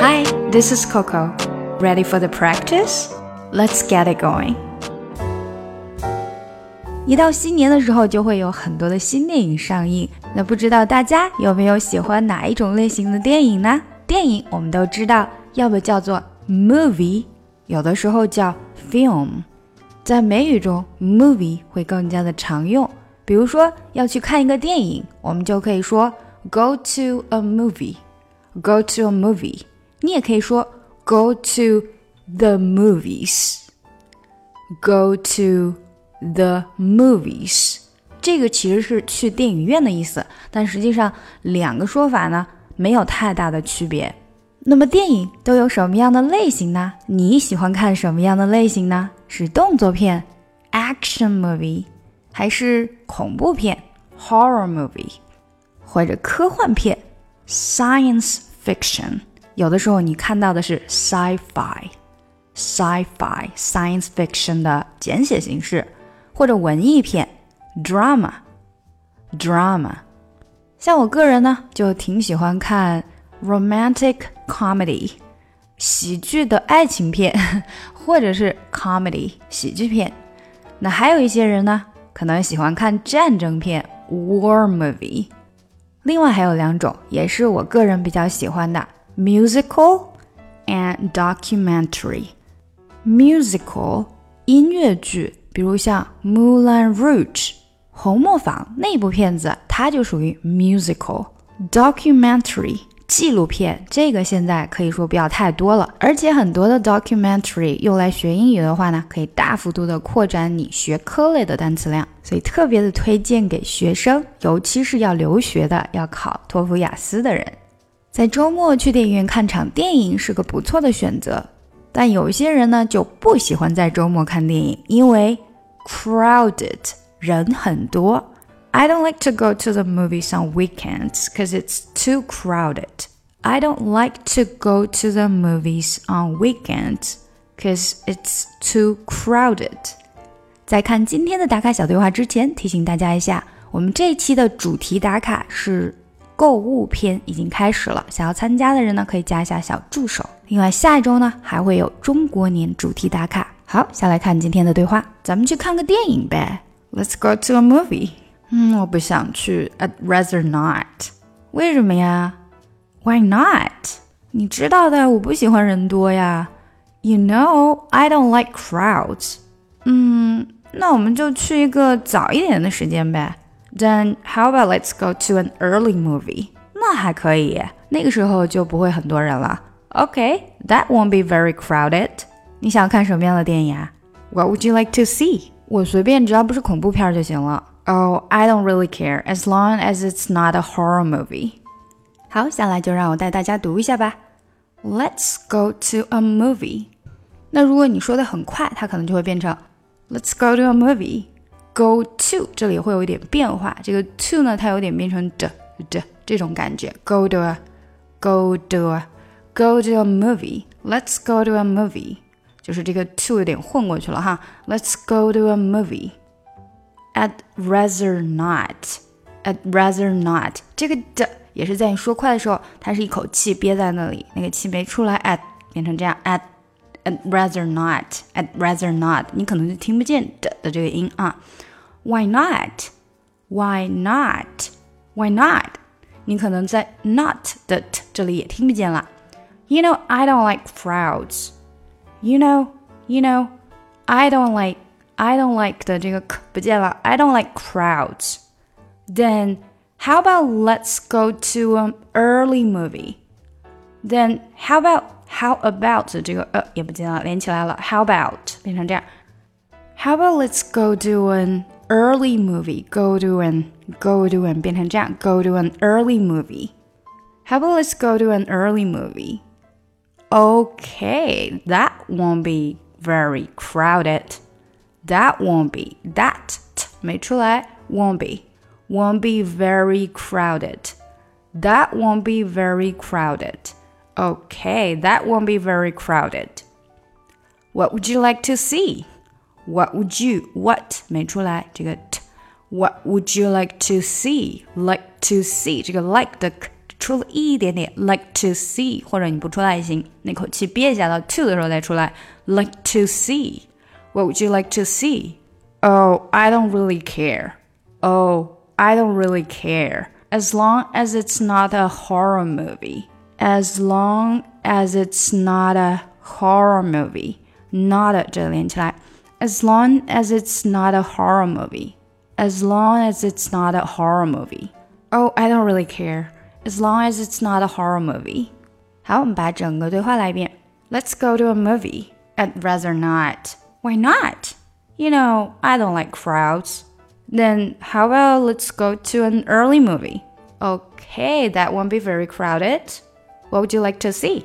Hi, this is Coco. Ready for the practice? Let's get it going. 一到新年的时候，就会有很多的新电影上映。那不知道大家有没有喜欢哪一种类型的电影呢？电影我们都知道，要不叫做 movie，有的时候叫 film。在美语中，movie 会更加的常用。比如说要去看一个电影，我们就可以说 go to a movie，go to a movie。 你也可以说 go to the movies，go to。The movies，这个其实是去电影院的意思，但实际上两个说法呢没有太大的区别。那么电影都有什么样的类型呢？你喜欢看什么样的类型呢？是动作片，action movie，还是恐怖片，horror movie，或者科幻片，science fiction？有的时候你看到的是 sci-fi，sci-fi science fiction 的简写形式。或者文艺片，drama，drama。像我个人呢，就挺喜欢看 romantic comedy，喜剧的爱情片，或者是 comedy 喜剧片。那还有一些人呢，可能喜欢看战争片 war movie。另外还有两种，也是我个人比较喜欢的 musical and documentary。musical 音乐剧。比如像《Moulin Rouge》红磨坊那部片子，它就属于 musical documentary 纪录片。这个现在可以说不要太多了，而且很多的 documentary 用来学英语的话呢，可以大幅度的扩展你学科类的单词量，所以特别的推荐给学生，尤其是要留学的、要考托福、雅思的人，在周末去电影院看场电影是个不错的选择。但有些人呢就不喜欢在周末看电影，因为 crowded 人很多。I don't like to go to the movies on weekends because it's too crowded. I don't like to go to the movies on weekends because it's too crowded. 在看今天的打卡小对话之前，提醒大家一下，我们这一期的主题打卡是购物篇，已经开始了。想要参加的人呢，可以加一下小助手。另外，下一周呢还会有中国年主题打卡。好，下来看今天的对话，咱们去看个电影呗。Let's go to a movie。嗯，我不想去，I'd rather not。为什么呀？Why not？你知道的，我不喜欢人多呀。You know I don't like crowds。嗯，那我们就去一个早一点的时间呗。Then how about let's go to an early movie？那还可以，那个时候就不会很多人了。Okay, that won't be very crowded. 你想看什么样的电影啊？What would you like to see? 我随便，只要不是恐怖片就行了。Oh, I don't really care as long as it's not a horror movie. 好，下来就让我带大家读一下吧。Let's go to a movie. 那如果你说的很快，它可能就会变成 Let's go to a movie. Go To 这里会有一点变化，这个 to 呢，它有点变成的的这种感觉。Go to a, go to a. Go to a movie. Let's go to a movie. 就是这个 to 有点混过去了哈。Let's go to a movie. I'd rather not. I'd rather not. 这个的也是在你说快的时候，它是一口气憋在那里，那个气没出来。At 变成这样。I'd I'd rather not. I'd rather not. 你可能就听不见的的这个音啊。Why not? Why not? Why not? 你可能在 not 的 t 这里也听不见了。you know, I don't like crowds. You know, you know, I don't like, I don't like 的这个 k 不见了。I don't like crowds. Then how about let's go to an early movie? Then how about how about 这个呃也不见了，连起来了。How about 变成这样。How about let's go to an early movie? Go to an go to an 变成这样。Go to an early movie. How about let's go to an early movie? Okay, that won't be very crowded. That won't be that 没出来 won't be won't be very crowded. That won't be very crowded. Okay, that won't be very crowded. What would you like to see? What would you what 没出来这个 t What would you like to see? Like to see 这个 like 的 出了一点点，like to see，或者你不出来也行，那口气憋一下到 to 的时候再出来，like to see。What would you like to see? Oh, I don't really care. Oh, I don't really care. As long as it's not a horror movie. As long as it's not a horror movie. Not a 这连起来。 As long as it's not a horror movie. As long as it's not a horror movie. Oh, I don't really care as long as it's not a horror movie. 好，我们把整个对话来一遍。Let's go to a movie. I'd rather not. Why not? You know, I don't like crowds. Then how about let's go to an early movie? Okay, that won't be very crowded. What would you like to see?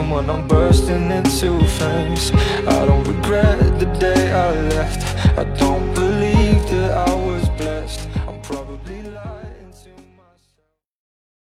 even when I'm bursting into flames. I don't regret the day I left. I don't believe that I was